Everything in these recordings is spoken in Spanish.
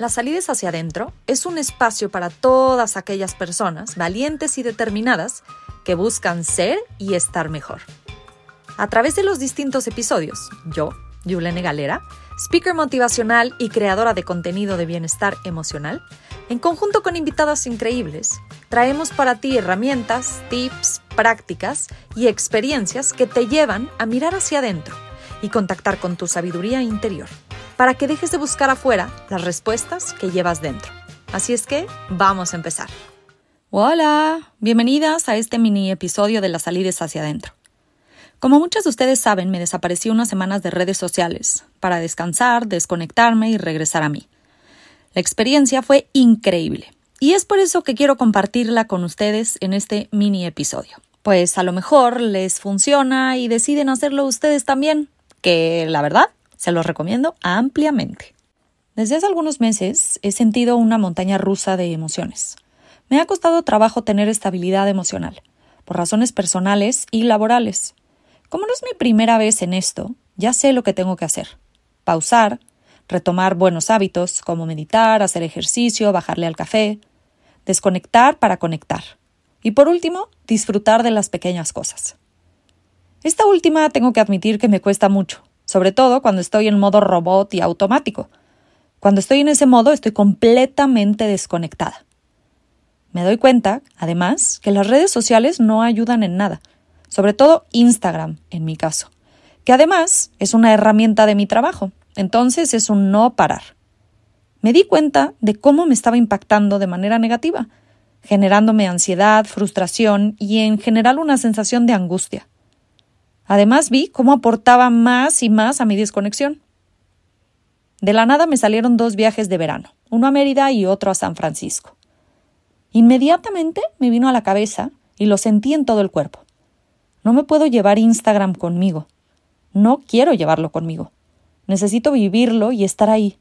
Las salidas hacia adentro es un espacio para todas aquellas personas valientes y determinadas que buscan ser y estar mejor. A través de los distintos episodios, yo, Yulene Galera, speaker motivacional y creadora de contenido de bienestar emocional, en conjunto con invitadas increíbles, traemos para ti herramientas, tips, prácticas y experiencias que te llevan a mirar hacia adentro y contactar con tu sabiduría interior para que dejes de buscar afuera las respuestas que llevas dentro. Así es que vamos a empezar. Hola, bienvenidas a este mini episodio de las salidas hacia adentro. Como muchos de ustedes saben, me desaparecí unas semanas de redes sociales para descansar, desconectarme y regresar a mí. La experiencia fue increíble y es por eso que quiero compartirla con ustedes en este mini episodio. Pues a lo mejor les funciona y deciden hacerlo ustedes también, que la verdad se los recomiendo ampliamente. Desde hace algunos meses he sentido una montaña rusa de emociones. Me ha costado trabajo tener estabilidad emocional, por razones personales y laborales. Como no es mi primera vez en esto, ya sé lo que tengo que hacer. Pausar, retomar buenos hábitos como meditar, hacer ejercicio, bajarle al café, desconectar para conectar. Y por último, disfrutar de las pequeñas cosas. Esta última tengo que admitir que me cuesta mucho, sobre todo cuando estoy en modo robot y automático. Cuando estoy en ese modo estoy completamente desconectada. Me doy cuenta, además, que las redes sociales no ayudan en nada, sobre todo Instagram, en mi caso, que además es una herramienta de mi trabajo, entonces es un no parar. Me di cuenta de cómo me estaba impactando de manera negativa, generándome ansiedad, frustración y en general una sensación de angustia. Además vi cómo aportaba más y más a mi desconexión. De la nada me salieron dos viajes de verano, uno a Mérida y otro a San Francisco. Inmediatamente me vino a la cabeza y lo sentí en todo el cuerpo. No me puedo llevar Instagram conmigo. No quiero llevarlo conmigo. Necesito vivirlo y estar ahí.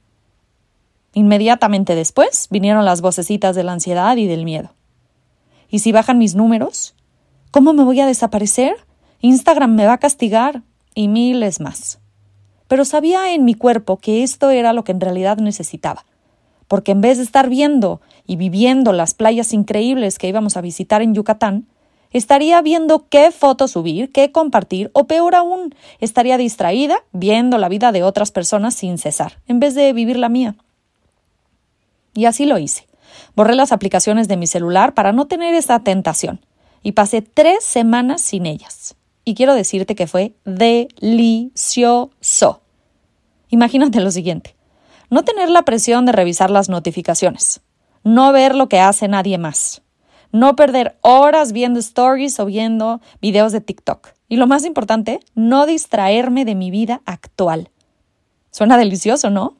Inmediatamente después vinieron las vocecitas de la ansiedad y del miedo. ¿Y si bajan mis números? ¿Cómo me voy a desaparecer? Instagram me va a castigar y miles más. Pero sabía en mi cuerpo que esto era lo que en realidad necesitaba, porque en vez de estar viendo y viviendo las playas increíbles que íbamos a visitar en Yucatán, estaría viendo qué fotos subir, qué compartir, o peor aún, estaría distraída viendo la vida de otras personas sin cesar, en vez de vivir la mía. Y así lo hice. Borré las aplicaciones de mi celular para no tener esa tentación, y pasé tres semanas sin ellas y quiero decirte que fue delicioso. Imagínate lo siguiente. No tener la presión de revisar las notificaciones. No ver lo que hace nadie más. No perder horas viendo stories o viendo videos de TikTok. Y lo más importante, no distraerme de mi vida actual. Suena delicioso, ¿no?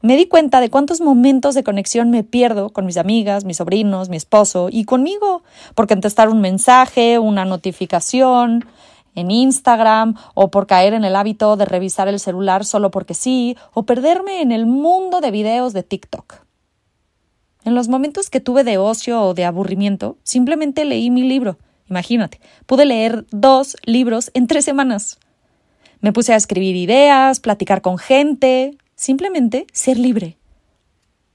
Me di cuenta de cuántos momentos de conexión me pierdo con mis amigas, mis sobrinos, mi esposo y conmigo por contestar un mensaje, una notificación en Instagram o por caer en el hábito de revisar el celular solo porque sí o perderme en el mundo de videos de TikTok. En los momentos que tuve de ocio o de aburrimiento, simplemente leí mi libro. Imagínate, pude leer dos libros en tres semanas. Me puse a escribir ideas, platicar con gente, simplemente ser libre.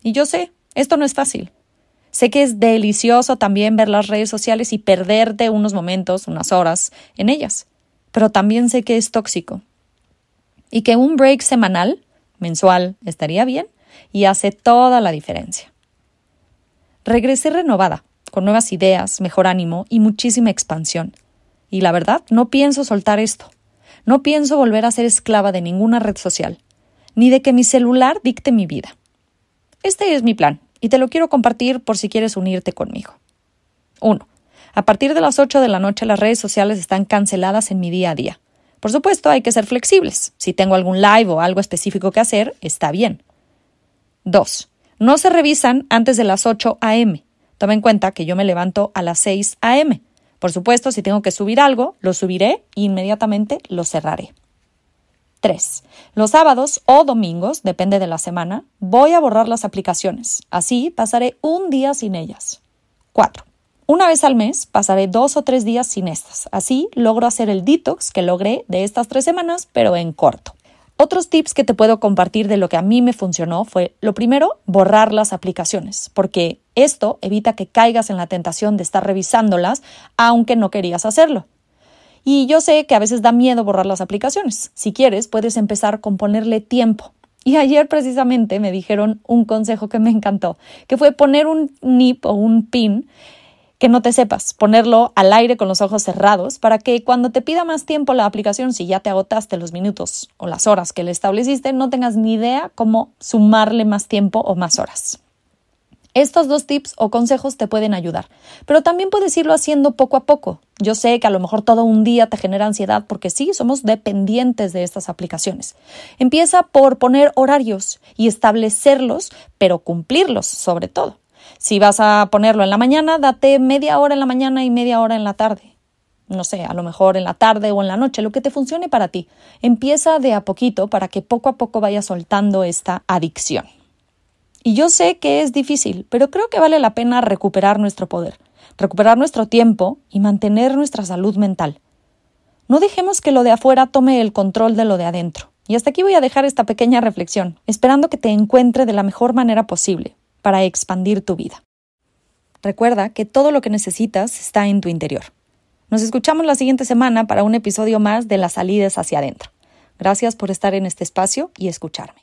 Y yo sé, esto no es fácil. Sé que es delicioso también ver las redes sociales y perderte unos momentos, unas horas en ellas, pero también sé que es tóxico. Y que un break semanal, mensual, estaría bien y hace toda la diferencia. Regresé renovada, con nuevas ideas, mejor ánimo y muchísima expansión. Y la verdad, no pienso soltar esto. No pienso volver a ser esclava de ninguna red social ni de que mi celular dicte mi vida. Este es mi plan, y te lo quiero compartir por si quieres unirte conmigo. 1. A partir de las 8 de la noche las redes sociales están canceladas en mi día a día. Por supuesto, hay que ser flexibles. Si tengo algún live o algo específico que hacer, está bien. 2. No se revisan antes de las 8 a.m. Toma en cuenta que yo me levanto a las 6 a.m. Por supuesto, si tengo que subir algo, lo subiré e inmediatamente lo cerraré. 3. Los sábados o domingos, depende de la semana, voy a borrar las aplicaciones. Así pasaré un día sin ellas. 4. Una vez al mes pasaré dos o tres días sin estas. Así logro hacer el detox que logré de estas tres semanas, pero en corto. Otros tips que te puedo compartir de lo que a mí me funcionó fue, lo primero, borrar las aplicaciones, porque esto evita que caigas en la tentación de estar revisándolas aunque no querías hacerlo. Y yo sé que a veces da miedo borrar las aplicaciones. Si quieres, puedes empezar con ponerle tiempo. Y ayer precisamente me dijeron un consejo que me encantó, que fue poner un nip o un pin que no te sepas, ponerlo al aire con los ojos cerrados para que cuando te pida más tiempo la aplicación, si ya te agotaste los minutos o las horas que le estableciste, no tengas ni idea cómo sumarle más tiempo o más horas. Estos dos tips o consejos te pueden ayudar, pero también puedes irlo haciendo poco a poco. Yo sé que a lo mejor todo un día te genera ansiedad porque sí, somos dependientes de estas aplicaciones. Empieza por poner horarios y establecerlos, pero cumplirlos sobre todo. Si vas a ponerlo en la mañana, date media hora en la mañana y media hora en la tarde. No sé, a lo mejor en la tarde o en la noche, lo que te funcione para ti. Empieza de a poquito para que poco a poco vayas soltando esta adicción. Y yo sé que es difícil, pero creo que vale la pena recuperar nuestro poder, recuperar nuestro tiempo y mantener nuestra salud mental. No dejemos que lo de afuera tome el control de lo de adentro. Y hasta aquí voy a dejar esta pequeña reflexión, esperando que te encuentre de la mejor manera posible, para expandir tu vida. Recuerda que todo lo que necesitas está en tu interior. Nos escuchamos la siguiente semana para un episodio más de las salidas hacia adentro. Gracias por estar en este espacio y escucharme.